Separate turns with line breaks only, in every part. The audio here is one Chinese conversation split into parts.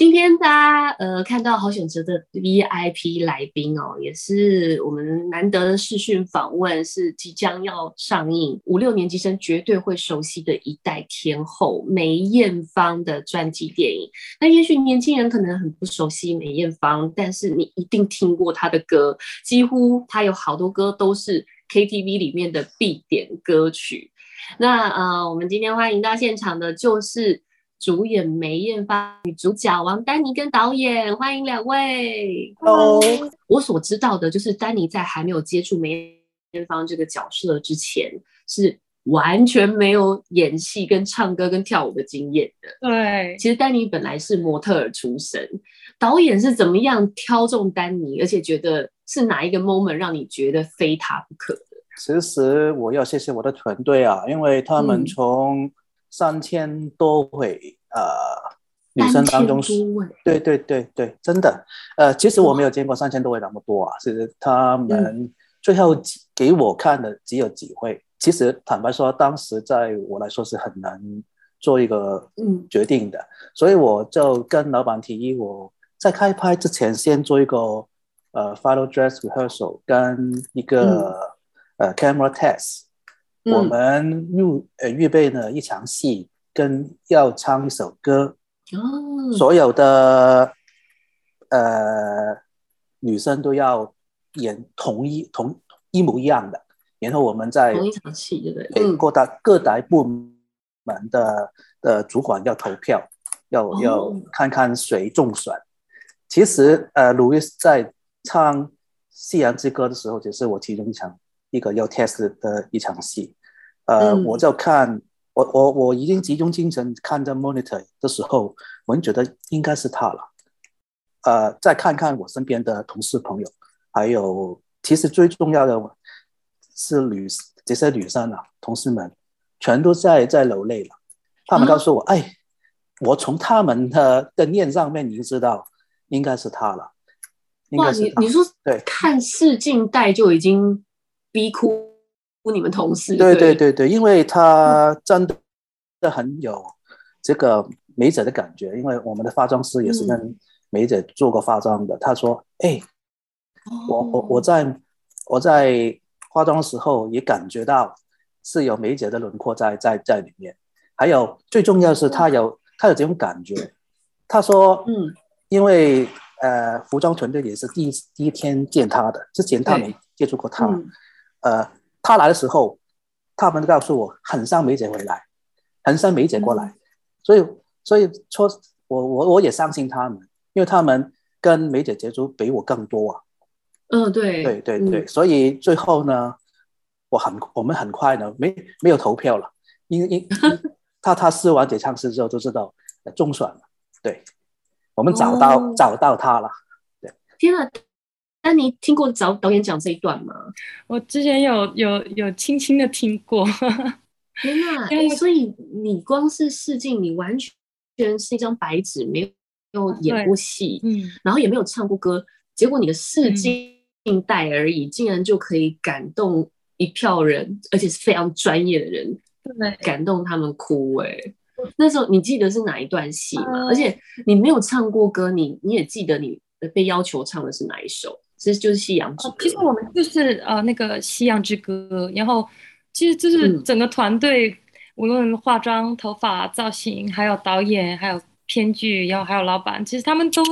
今天大家呃看到好选择的 VIP 来宾哦，也是我们难得的视讯访问，是即将要上映五六年级生绝对会熟悉的一代天后梅艳芳的传记电影。那也许年轻人可能很不熟悉梅艳芳，但是你一定听过她的歌，几乎她有好多歌都是 KTV 里面的必点歌曲。那呃，我们今天欢迎到现场的就是。主演梅艳芳，女主角王丹妮跟导演，欢迎两位。
Hello，
我所知道的就是丹妮在还没有接触梅艳芳这个角色之前，是完全没有演戏、跟唱歌、跟跳舞的经验的。
对，
其实丹妮本来是模特儿出身，导演是怎么样挑中丹妮，而且觉得是哪一个 moment 让你觉得非她不可的？
其实我要谢谢我的团队啊，因为他们从三千多位呃女生当中，对对对对，真的，呃，其实我没有见过三千多位那么多啊，其实他们最后给我看的只有几位。其实坦白说，当时在我来说是很难做一个嗯决定的，所以我就跟老板提议，我在开拍之前先做一个呃 final dress rehearsal 跟一个呃 camera test。我们预呃预备了一场戏，跟要唱一首歌，哦，所有的呃女生都要演同一同一模一样的，然后我们在
同一场戏，对不对？
各大各大部门的的主管要投票，要要看看谁中选。其实呃，路易斯在唱《夕阳之歌》的时候，只是我其中一场。一个要 test 的一场戏，呃，我就看我我我已经集中精神看着 monitor 的时候，我就觉得应该是他了，呃，再看看我身边的同事朋友，还有其实最重要的是女这些女生啊，同事们全都在在流泪了，他们告诉我，哎，我从他们的的念上面已经知道应该是他了，
哇，你你说
对，
看试镜带就已经。逼哭你们同事？
对对对对，因为他真的很有这个美姐的感觉，因为我们的化妆师也是跟美姐做过化妆的。他说：“哎，我我我在我在化妆的时候也感觉到是有美姐的轮廓在在在里面。还有最重要的是，他有他有这种感觉。他说：嗯，因为呃，服装团队也是第一第一天见他的，之前他没接触过他。”呃，他来的时候，他们告诉我很像梅姐回来，很像梅姐过来，所以所以说，我我我也相信他们，因为他们跟梅姐接触比我更多啊。
嗯，对。
对对对，所以最后呢，我很我们很快呢，没没有投票了，因因 他他试完解唱诗之后就知道中选了，对，我们找到找到他了，对，
天啊！那你听过导导演讲这一段吗？
我之前有有有轻轻的听过。
天哪！所以你光是试镜，你完全是一张白纸，没有演过戏，嗯，然后也没有唱过歌，结果你的试镜带而已，竟然就可以感动一票人，而且是非常专业的人，
对，
感动他们哭。哎，那时候你记得是哪一段戏吗？而且你没有唱过歌，你你也记得你被要求唱的是哪一首？其实就是《夕阳之歌》。
其实我们就是呃那个《夕阳之歌》，然后其实就是整个团队，无论化妆、头发、造型，还有导演，还有编剧，然后还有老板，其实他们都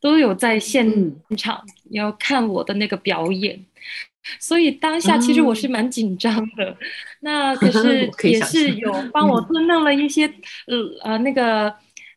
都有在现场要看我的那个表演，所以当下其实我是蛮紧张的。那 可是也是有帮我弄了一些呃呃那个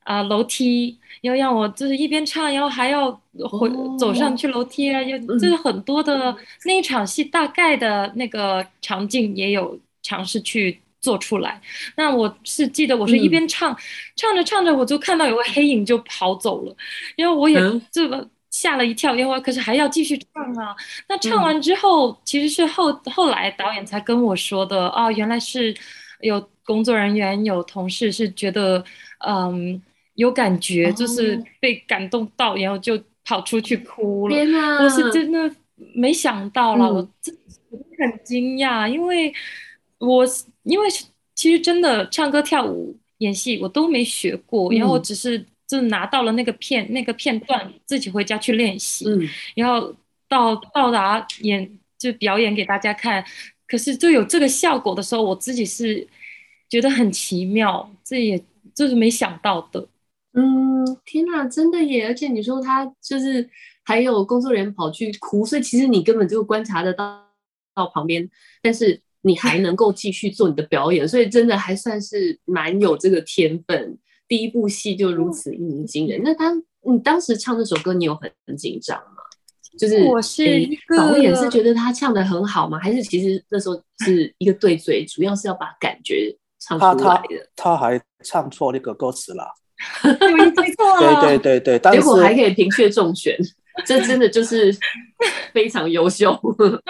啊楼梯。要让我就是一边唱，然后还要回走上去楼梯啊，就就是很多的那一场戏，大概的那个场景也有尝试去做出来。那我是记得我是一边唱，唱着唱着我就看到有个黑影就跑走了，因为我也这个吓了一跳，因为可是还要继续唱啊。那唱完之后，其实是后后来导演才跟我说的哦，原来是有工作人员有同事是觉得嗯。有感觉，就是被感动到，然后就跑出去哭了。
天哪！
我是真的没想到了，我真很惊讶，因为我因为其实真的唱歌、跳舞、演戏我都没学过，然后我只是就拿到了那个片那个片段，自己回家去练习，
嗯，
然后到到达演就表演给大家看。可是就有这个效果的时候，我自己是觉得很奇妙，这也就是没想到的。
嗯，天哪，真的耶！而且你说他就是还有工作人员跑去哭，所以其实你根本就观察得到到旁边，但是你还能够继续做你的表演，所以真的还算是蛮有这个天分。第一部戏就如此一鸣惊人。那他你当时唱这首歌，你有很很紧张吗？就是
我是
导演是觉得他唱的很好吗？还是其实那时候是一个对嘴，主要是要把感觉唱出来的。
他还唱错那个歌词了，
对错
对对对
结果还可以平却中选，这真的就是非常优秀。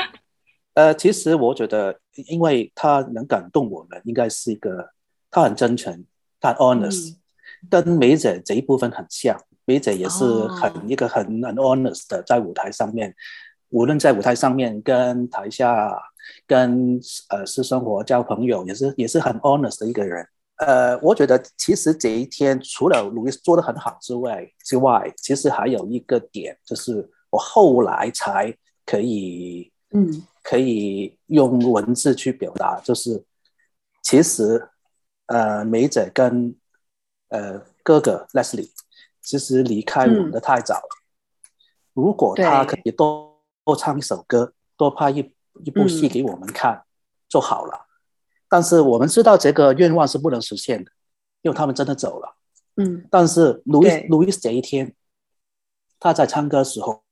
呃，其实我觉得，因为他能感动我们，应该是一个他很真诚，他 honest，跟梅姐这一部分很像。梅姐也是很一个很很 honest 的，在舞台上面，无论在舞台上面跟台下跟呃私生活交朋友，也是也是很 honest 的一个人。呃，我觉得其实这一天除了路易斯做的很好之外之外，其实还有一个点，就是我后来才可以
嗯
可以用文字去表达，就是其实呃梅姐跟呃哥哥 Leslie。其实离开我们的太早了。如果他可以多多唱一首歌，多拍一一部戏给我们看就好了。但是我们知道这个愿望是不能实现的，因为他们真的走了。
嗯。
但是路易路易斯这一天，他在唱歌的时候，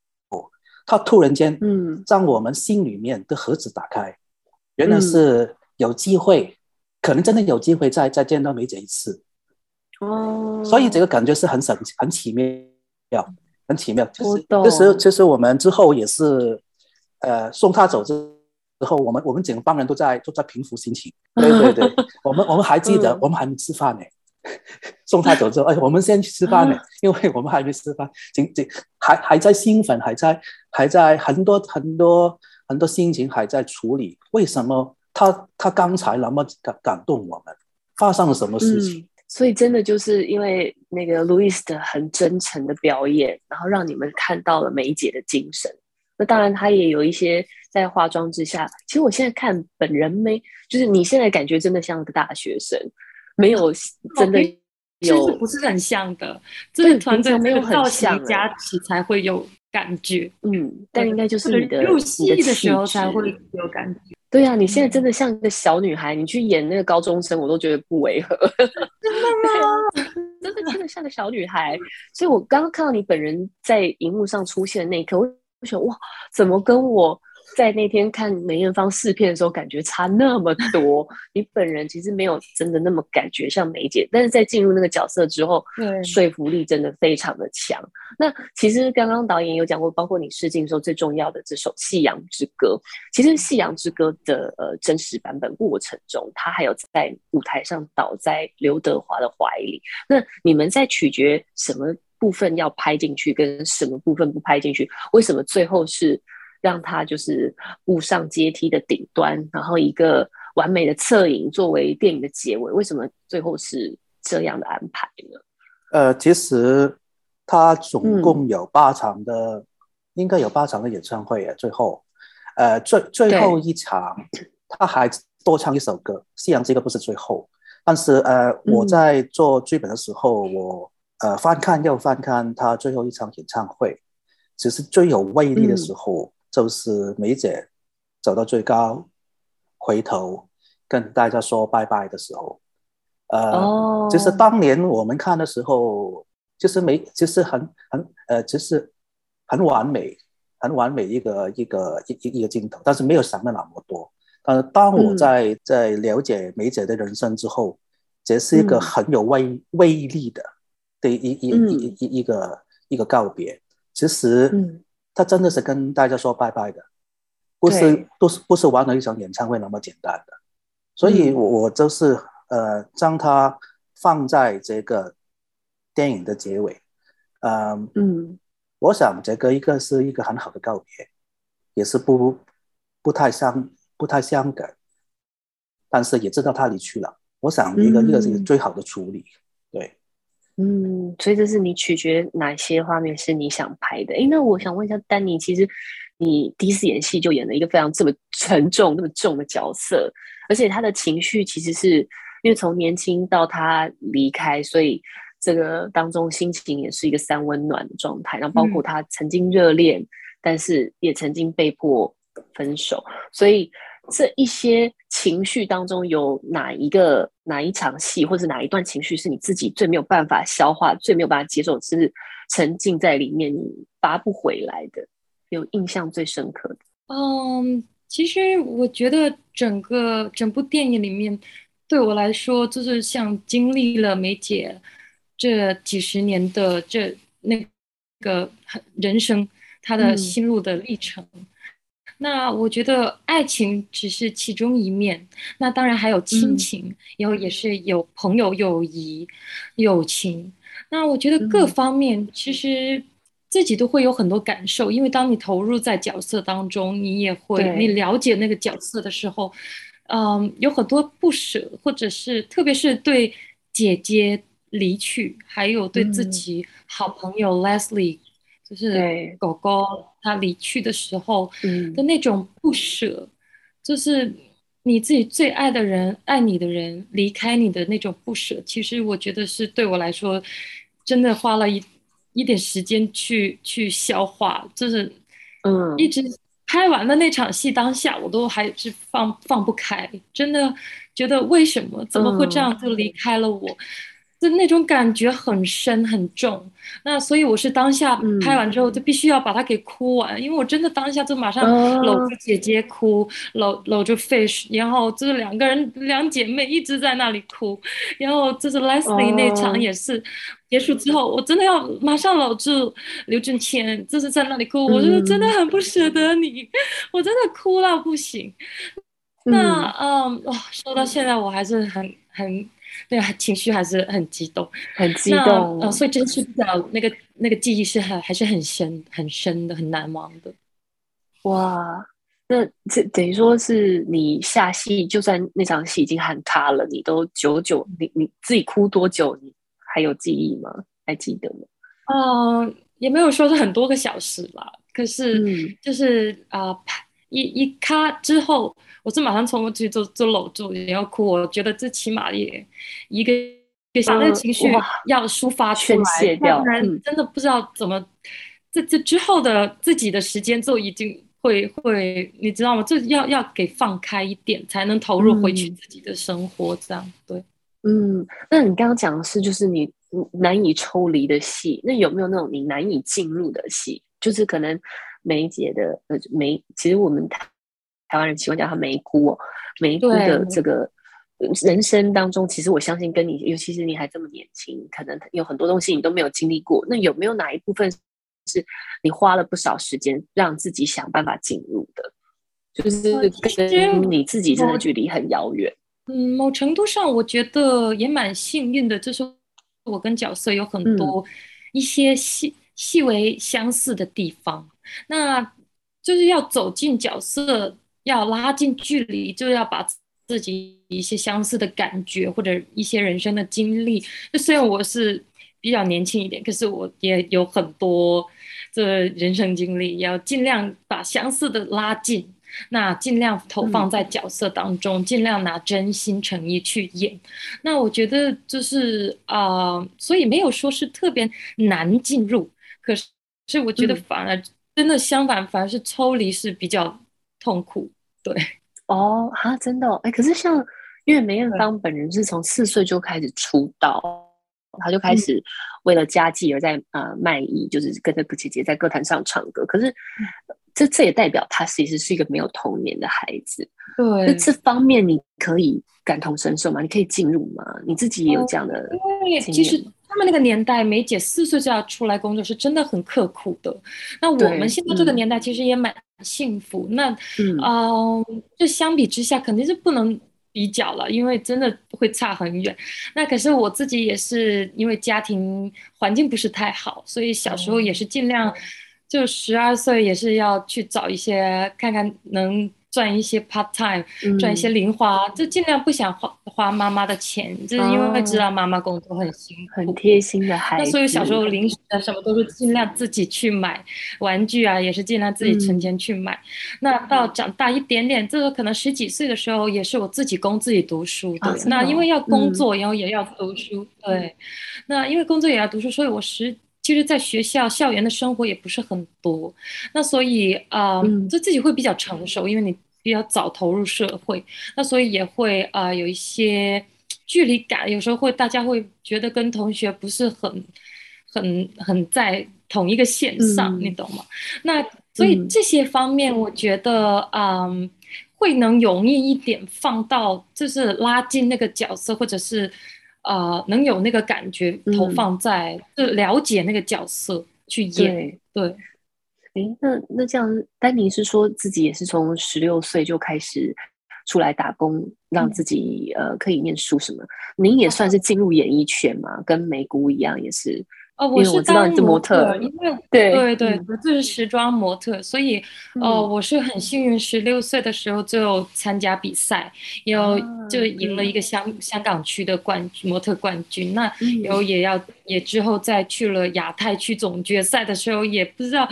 他突然间
嗯，
让我们心里面的盒子打开，原来是有机会，可能真的有机会再再见到梅姐一次。
哦，
所以这个感觉是很神、很奇妙、很奇妙。就是
懂
其实其实我们之后也是，呃，送他走之之后，我们我们整帮人都在都在平复心情。对对对，我们我们还记得，
嗯
我们还没吃饭呢。送他走之后，哎，我们先去吃饭呢，因为我们还没吃饭，紧紧还还在兴奋，还在还在很多很多很多心情还在处理。为什么他他刚才那么感感动我们？发生了什么事情？
嗯所以真的就是因为那个路易斯的很真诚的表演，然后让你们看到了梅姐的精神。那当然，她也有一些在化妆之下。其实我现在看本人没，就是你现在感觉真的像个大学生，没有真的有
不是很像的，这
对
个团队
没有 很像
加持才会有感觉，
嗯，但应该就是你的
入戏的时候才会有感觉。
对啊，你现在真的像一个小女孩，你去演那个高中生，我都觉得不违和。真的吗？真的真的像个小女孩。所以我刚刚看到你本人在荧幕上出现的那一刻，我我想哇，怎么跟我在那天看梅艳芳试片的时候感觉差那么多？你本人其实没有真的那么感觉像梅姐，但是在进入那个角色之后，
对
说服力真的非常的强。那其实刚刚导演有讲过，包括你试镜的时候最重要的这首《夕阳之歌》，其实《夕阳之歌》的呃真实版本过程中，他还有在舞台上倒在刘德华的怀里。那你们在取决什么部分要拍进去，跟什么部分不拍进去？为什么最后是让他就是步上阶梯的顶端，然后一个完美的侧影作为电影的结尾？为什么最后是这样的安排呢？
呃，其实他总
嗯
共有八场的，应该有八场的演唱会啊。最后，呃，最最后一场他还多唱一首歌，《夕阳》这个不是最后，但是呃，我
嗯
在做剧本的时候，我呃翻看又翻看他最后一场演唱会，其实最有威力的
嗯
时候，就是梅姐走到最高，回头跟大家说拜拜的时候。呃，
哦
就是当年我们看的时候，就是没，就是很很呃，就是很完美，很完美一个一个一一一个镜头，但是没有想的那么多。但是当我
嗯
在、在了解梅姐的人生之后，这是一个
嗯
很有威威力的的一一
嗯
一一一一个一个告别。其实，
嗯
他真的是跟大家说拜拜的，不是不是不是玩了一场演唱会那么简单的。所以
嗯
我，我就是呃，将它放在这个电影的结尾，嗯、
嗯
我想这个一个是一个很好的告别，也是不不太相不太相感，但是也知道他离去了。我想一个、
嗯
一个是最好的处理，对。
嗯，所以这是你取决哪些画面是你想拍的？哎，那我想问一下丹尼，其实你第一次演戏就演了一个非常这么 沉重、那么重的角色，而且他的情绪其实是因为从年轻到他离开，所以这个当中心情也是一个三温暖的状态。然后包括他曾经热恋，但是也曾经被迫分手，所以。这一些情绪当中，有哪一个哪一场戏，或者哪一段情绪是你自己最没有办法消化、最没有办法接受，是沉浸在里面，你拔不回来的，有印象最深刻的？
嗯，其实我觉得整个整部电影里面，对我来说，就是像经历了梅姐这几十年的这那个人生，她的心路的历程。那我觉得爱情只是其中一面，那当然还有亲情，然后也是有朋友、友谊、友情。那我觉得各方面其实自己都会有很多感受，因为当你投入在角色当中，你也会你了解那个角色的时候，嗯，有很多不舍，或者是特别是对姐姐离去，还有对自己好朋友 Leslie。就是狗狗它离去的时候的那种不舍，就是你自己最爱的人、爱你的人离开你的那种不舍。其实我觉得是对我来说，真的花了一一点时间去去消化。就是嗯，一直拍完了那场戏当下，我都还是放放不开，真的觉得为什么怎么会这样就离开了我。就那种感觉很深很重，那所以我是当下拍完之后就必须要把它给哭完，因为我真的当下就马上搂着姐姐哭，搂搂着 Fish，然后就是两个人两姐妹一直在那里哭，然后就是 Leslie 那场也是结束之后，我真的要马上搂住刘俊谦，就是在那里哭，我觉得真的很不舍得你，我真的哭到不行。那嗯哇，说到现在我还是很很。对啊，情绪还是很激动，
很激动。
呃，所以真是表那个那个记忆是很还是很深很深的，很难忘的。
哇，那这等于说是你下戏，就算那场戏已经喊卡了，你都久久，你你自己哭多久？你还有记忆吗？还记得吗？
嗯，也没有说是很多个小时吧。可是就是啊，一一咔之后。我是马上冲过去就就搂住，然后哭。我觉得这起码也一个把那个情绪要抒发出来，
不
然真的不知道怎么。这这之后的自己的时间就已经会会，你知道吗？这要要给放开一点，才能投入回去自己的生活。这样对，
嗯。那你刚刚讲的是就是你难以抽离的戏，那有没有那种你难以进入的戏？就是可能梅姐的呃梅，其实我们台。台湾人喜欢叫她梅姑哦，梅姑的这个人生当中，其实我相信跟你，尤其是你还这么年轻，可能有很多东西你都没有经历过。那有没有哪一部分是你花了不少时间让自己想办法进入的？就是跟你自己真的距离很遥远。
嗯，某程度上我觉得也蛮幸运的，就是我跟角色有很多一些细细微相似的地方。那就是要走进角色。要拉近距离，就要把自己一些相似的感觉或者一些人生的经历。就虽然我是比较年轻一点，可是我也有很多这人生经历，要尽量把相似的拉近，那尽量投放在角色当中，尽量拿真心诚意去演。那我觉得就是啊，所以没有说是特别难进入，可是是我觉得反而真的相反，反而是抽离是比较痛苦。对
哦，哈，真的哎，可是像因为梅艳芳本人是从四岁就开始出道，他就开始为了家计而在呃卖艺，就是跟着姐姐在歌坛上唱歌。可是这这也代表他其实是一个没有童年的孩子。
对，
那这方面你可以感同身受吗？你可以进入吗？你自己也有这样的？
因为其实他们那个年代，梅姐四岁就要出来工作，是真的很刻苦的。那我们现在这个年代，其实也蛮。幸福，那嗯，就相比之下肯定是不能比较了，因为真的会差很远。那可是我自己也是因为家庭环境不是太好，所以小时候也是尽量，就十二岁也是要去找一些看看能赚一些 part time，赚一些零花，就尽量不想花花妈妈的钱，就是因为知道妈妈工作很辛苦，
很贴心的孩子。
那所以小时候零食啊什么都是尽量自己去买，玩具啊也是尽量自己存钱去买。那到长大一点点，这个可能十几岁的时候，也是我自己供自己读书的。那因为要工作，然后也要读书，对。那因为工作也要读书，所以我十。其实，在学校校园的生活也不是很多，那所以啊，就自己会比较成熟，因为你比较早投入社会，那所以也会啊有一些距离感，有时候会大家会觉得跟同学不是很很很在同一个线上，你懂吗？那所以这些方面，我觉得嗯，会能容易一点放到就是拉近那个角色，或者是。呃，能有那个感觉投放在，就了解那个角色去演。对，
哎，那那这样，丹尼是说自己也是从十六岁就开始出来打工，让自己呃可以念书什么？您也算是进入演艺圈嘛？跟梅姑一样，也是。
哦，我是当
模
特，因为对对对，我就是时装模特，所以哦，我是很幸运，十六岁的时候就参加比赛，然后就赢了一个香香港区的冠模特冠军。那然后也要也之后再去了亚太区总决赛的时候，也不知道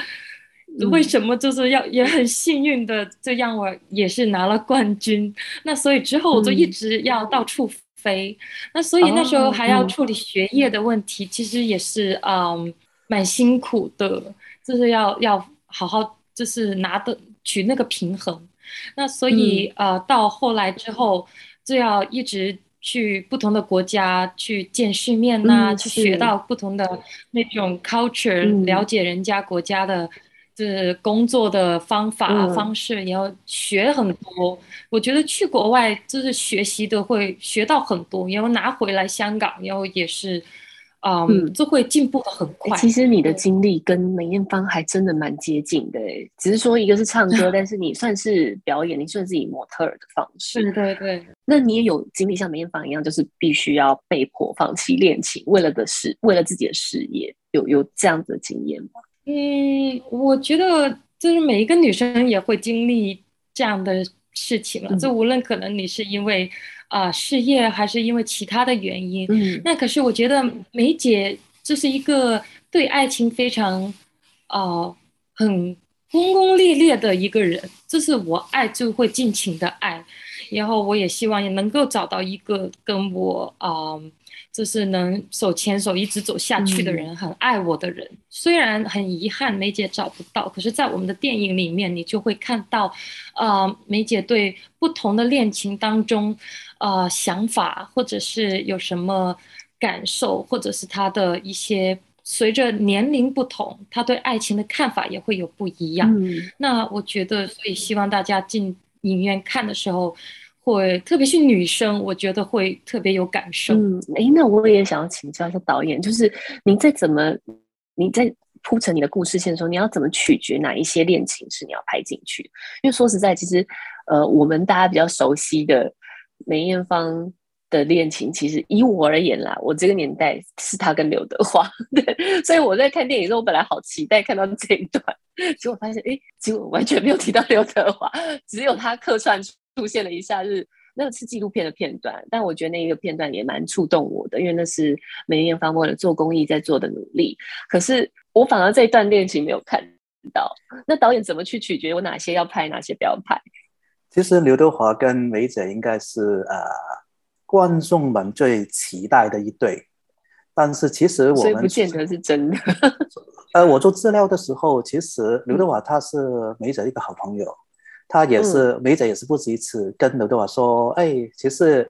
为什么就是要也很幸运的，这让我也是拿了冠军。那所以之后我就一直要到处。飞，那所以那时候还要处理学业的问题，其实也是嗯蛮辛苦的，就是要要好好就是拿的取那个平衡。那所以呃到后来之后就要一直去不同的国家去见世面呐，去学到不同的那种 culture，了解人家国家的。是工作的方法方式，也要学很多。我觉得去国外就是学习的会学到很多，然后拿回来香港，然后也是，嗯，就会进步的很快。
其实你的经历跟梅艳芳还真的蛮接近的，只是说一个是唱歌，但是你算是表演，你算是以模特儿的方式。
对对对。
那你也有经历像梅艳芳一样，就是必须要被迫放弃恋情，为了的事，为了自己的事业，有有这样子的经验吗？
嗯，我觉得就是每一个女生也会经历这样的事情了。就无论可能你是因为啊事业，还是因为其他的原因，嗯，那可是我觉得梅姐就是一个对爱情非常啊很轰轰烈烈的一个人，就是我爱就会尽情的爱，然后我也希望也能够找到一个跟我啊。就是能手牵手一直走下去的人，很爱我的人。虽然很遗憾梅姐找不到，可是，在我们的电影里面，你就会看到，呃，梅姐对不同的恋情当中，呃，想法或者是有什么感受，或者是她的一些随着年龄不同，她对爱情的看法也会有不一样。那我觉得，所以希望大家进影院看的时候。会，特别是女生，我觉得会特别有感受。
嗯，哎，那我也想要请教一下导演，就是你在怎么，你在铺成你的故事线的时候，你要怎么取决哪一些恋情是你要拍进去？因为说实在，其实，呃，我们大家比较熟悉的梅艳芳的恋情，其实以我而言啦，我这个年代是她跟刘德华，对，所以我在看电影的时候，我本来好期待看到这一段，结果发现，哎，结果完全没有提到刘德华，只有他客串。现了一下，是那个是纪录片的片段，但我觉得那一个片段也蛮触动我的，因为那是梅艳芳为了做公益在做的努力。可是我反而这一段恋情没有看到，那导演怎么去取决我哪些要拍，哪些不要拍？
其实刘德华跟梅姐应该是呃观众们最期待的一对，但是其实我们
不见得是真的。
呃，我做资料的时候，其实刘德华他是梅姐一个好朋友。他也是梅姐，也是不止一次跟刘德华说：“哎，其实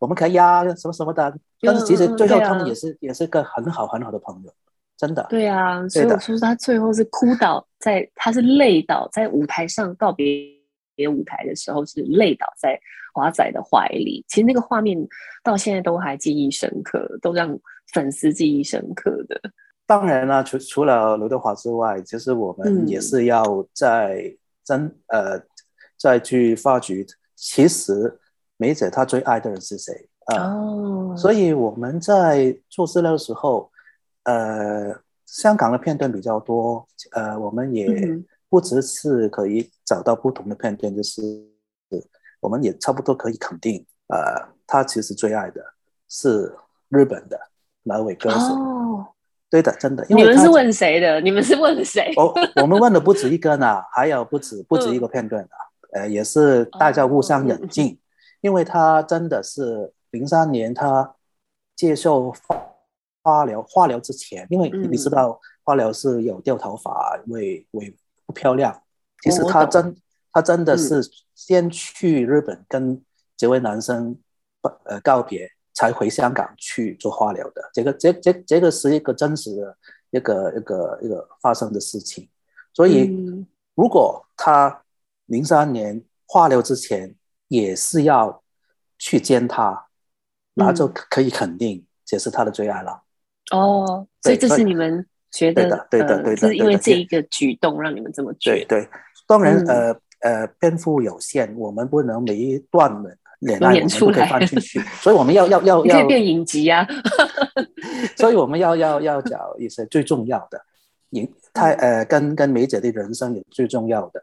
我们可以呀，什么什么的。”但是其实最后他们也是也是个很好很好的朋友，真的。
对啊，所以我说他最后是哭倒在，他是累倒在舞台上告别别舞台的时候，是累倒在华仔的怀里。其实那个画面到现在都还记忆深刻，都让粉丝记忆深刻的。
当然了，除除了刘德华之外，其实我们也是要在。真呃，再去发掘，其实梅姐她最爱的人是谁啊？哦，所以我们在做资料的时候，呃，香港的片段比较多，呃，我们也不只是可以找到不同的片段，就是我们也差不多可以肯定，呃，他其实最爱的是日本的哪位歌手？哦，对的，真的。
你们是问谁的？你们是问谁？
我 我们问的不止一个呢，还有不止不止一个片段啊。呃，也是大家互相冷静，因为他真的是零三年他接受化化疗化疗之前，因为你知道化疗是有掉头发，会会不漂亮。其实他真他真的是先去日本跟这位男生呃告别，才回香港去做化疗的。这个这这这个是一个真实的一个一个一个发生的事情。所以如果他。零三年化疗之前也是要去见他，那就可以肯定这是他的最爱了。
哦，所以这是你们觉得
的，对的，对的，
是因为这一个举动让你们这么觉
得。对对，当然，呃呃，篇幅有限，我们不能每一段的恋爱都可以放进去，所以我们要要要要
变影集啊。
所以我们要要要找一些最重要的，影太呃，跟跟梅姐的人生也最重要的。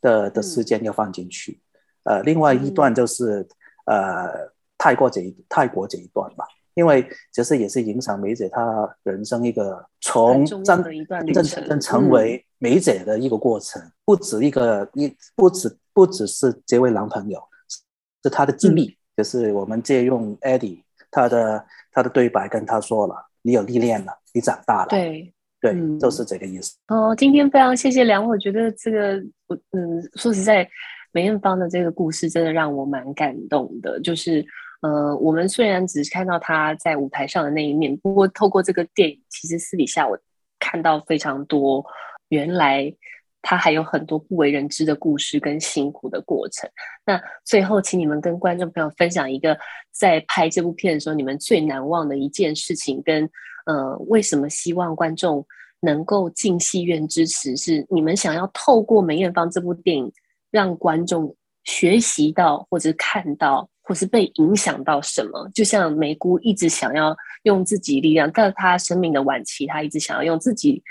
的的时间要放进去，呃，另外一段就是呃泰国这一泰国这一段吧，因为其实也是影响梅姐她人生一个从真真正成为梅姐的一个过程，不止一个一不止不只是这位男朋友，是他的经历，就是我们借用 Eddie 他的他的对白跟他说了，你有历练了，你长大了，
对。
对，就是这个意思。
哦，今天非常谢谢梁，我觉得这个，嗯，说实在，梅艳芳的这个故事真的让我蛮感动的。就是，呃，我们虽然只是看到她在舞台上的那一面，不过透过这个电影，其实私底下我看到非常多，原来他还有很多不为人知的故事跟辛苦的过程。那最后，请你们跟观众朋友分享一个在拍这部片的时候，你们最难忘的一件事情跟。呃，为什么希望观众能够进戏院支持？是你们想要透过梅艳芳这部电影，让观众学习到，或者看到，或是被影响到什么？就像梅姑一直想要用自己力量，在她生命的晚期，她一直想要用自己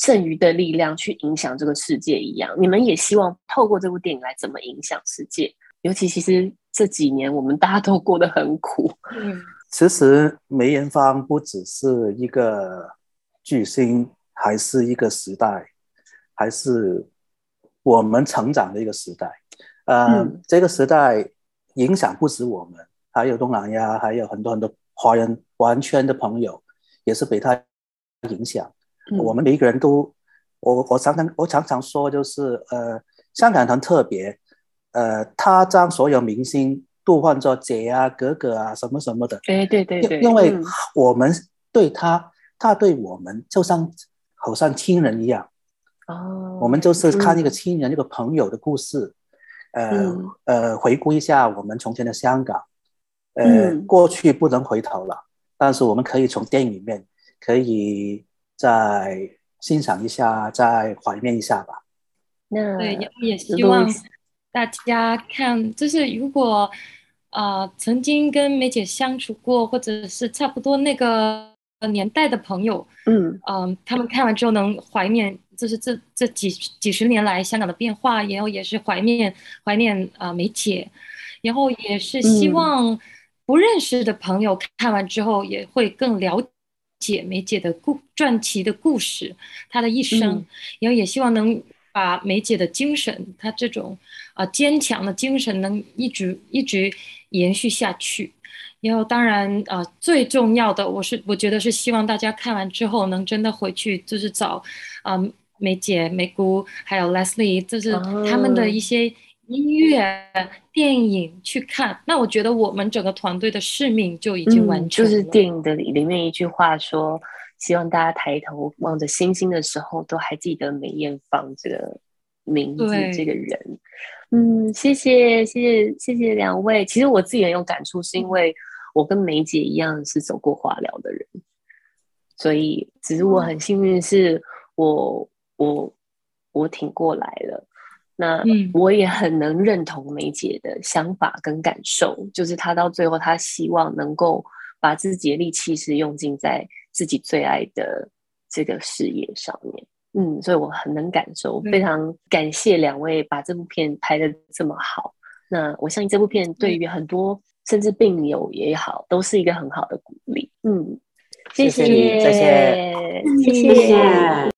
剩余的力量去影响这个世界一样。你们也希望透过这部电影来怎么影响世界？尤其其实这几年我们大家都过得很苦。嗯。
其实梅艳芳不只是一个巨星，还是一个时代，还是我们成长的一个时代。呃，这个时代影响不止我们，还有东南亚，还有很多很多华人华人圈的朋友，也是被他影响。我们每一个人都，我我常常我常常说，就是呃，香港很特别，呃，他将所有明星。都换作姐啊、哥哥啊，什么什么的。
对对对对。
因为我们对他，他对我们就像好像亲人一样。哦。我们就是看一个亲人、一个朋友的故事，呃呃，回顾一下我们从前的香港。呃，过去不能回头了，但是我们可以从电影里面可以再欣赏一下，再怀念一下吧。
那对，也希望大家看，就是如果。啊，曾经跟梅姐相处过，或者是差不多那个年代的朋友，嗯嗯，他们看完之后能怀念，就是这这几几十年来香港的变化，然后也是怀念怀念啊梅姐，然后也是希望不认识的朋友看完之后也会更了解梅姐的故传奇的故事，她的一生，然后也希望能。把梅姐的精神，她这种啊坚强的精神能一直一直延续下去。然后，当然啊，最重要的，我是我觉得是希望大家看完之后能真的回去，就是找啊梅姐、梅姑还有 Leslie，就是他们的一些音乐、电影去看。那我觉得我们整个团队的使命就已经完
成了。就是电影的里里面一句话说。希望大家抬头望着星星的时候，都还记得梅艳芳这个名字、这个人。嗯，谢谢，谢谢，谢谢两位。其实我自己很有感触，是因为我跟梅姐一样是走过化疗的人，所以只是我很幸运，是我我我挺过来了。那我也很能认同梅姐的想法跟感受，就是她到最后，她希望能够把自己的力气是用尽在。自己最爱的这个事业上面，嗯，所以我很能感受，非常感谢两位把这部片拍的这么好。那我相信这部片对于很多甚至病友也好，都是一个很好的鼓励。嗯，谢谢，
谢谢，
谢谢。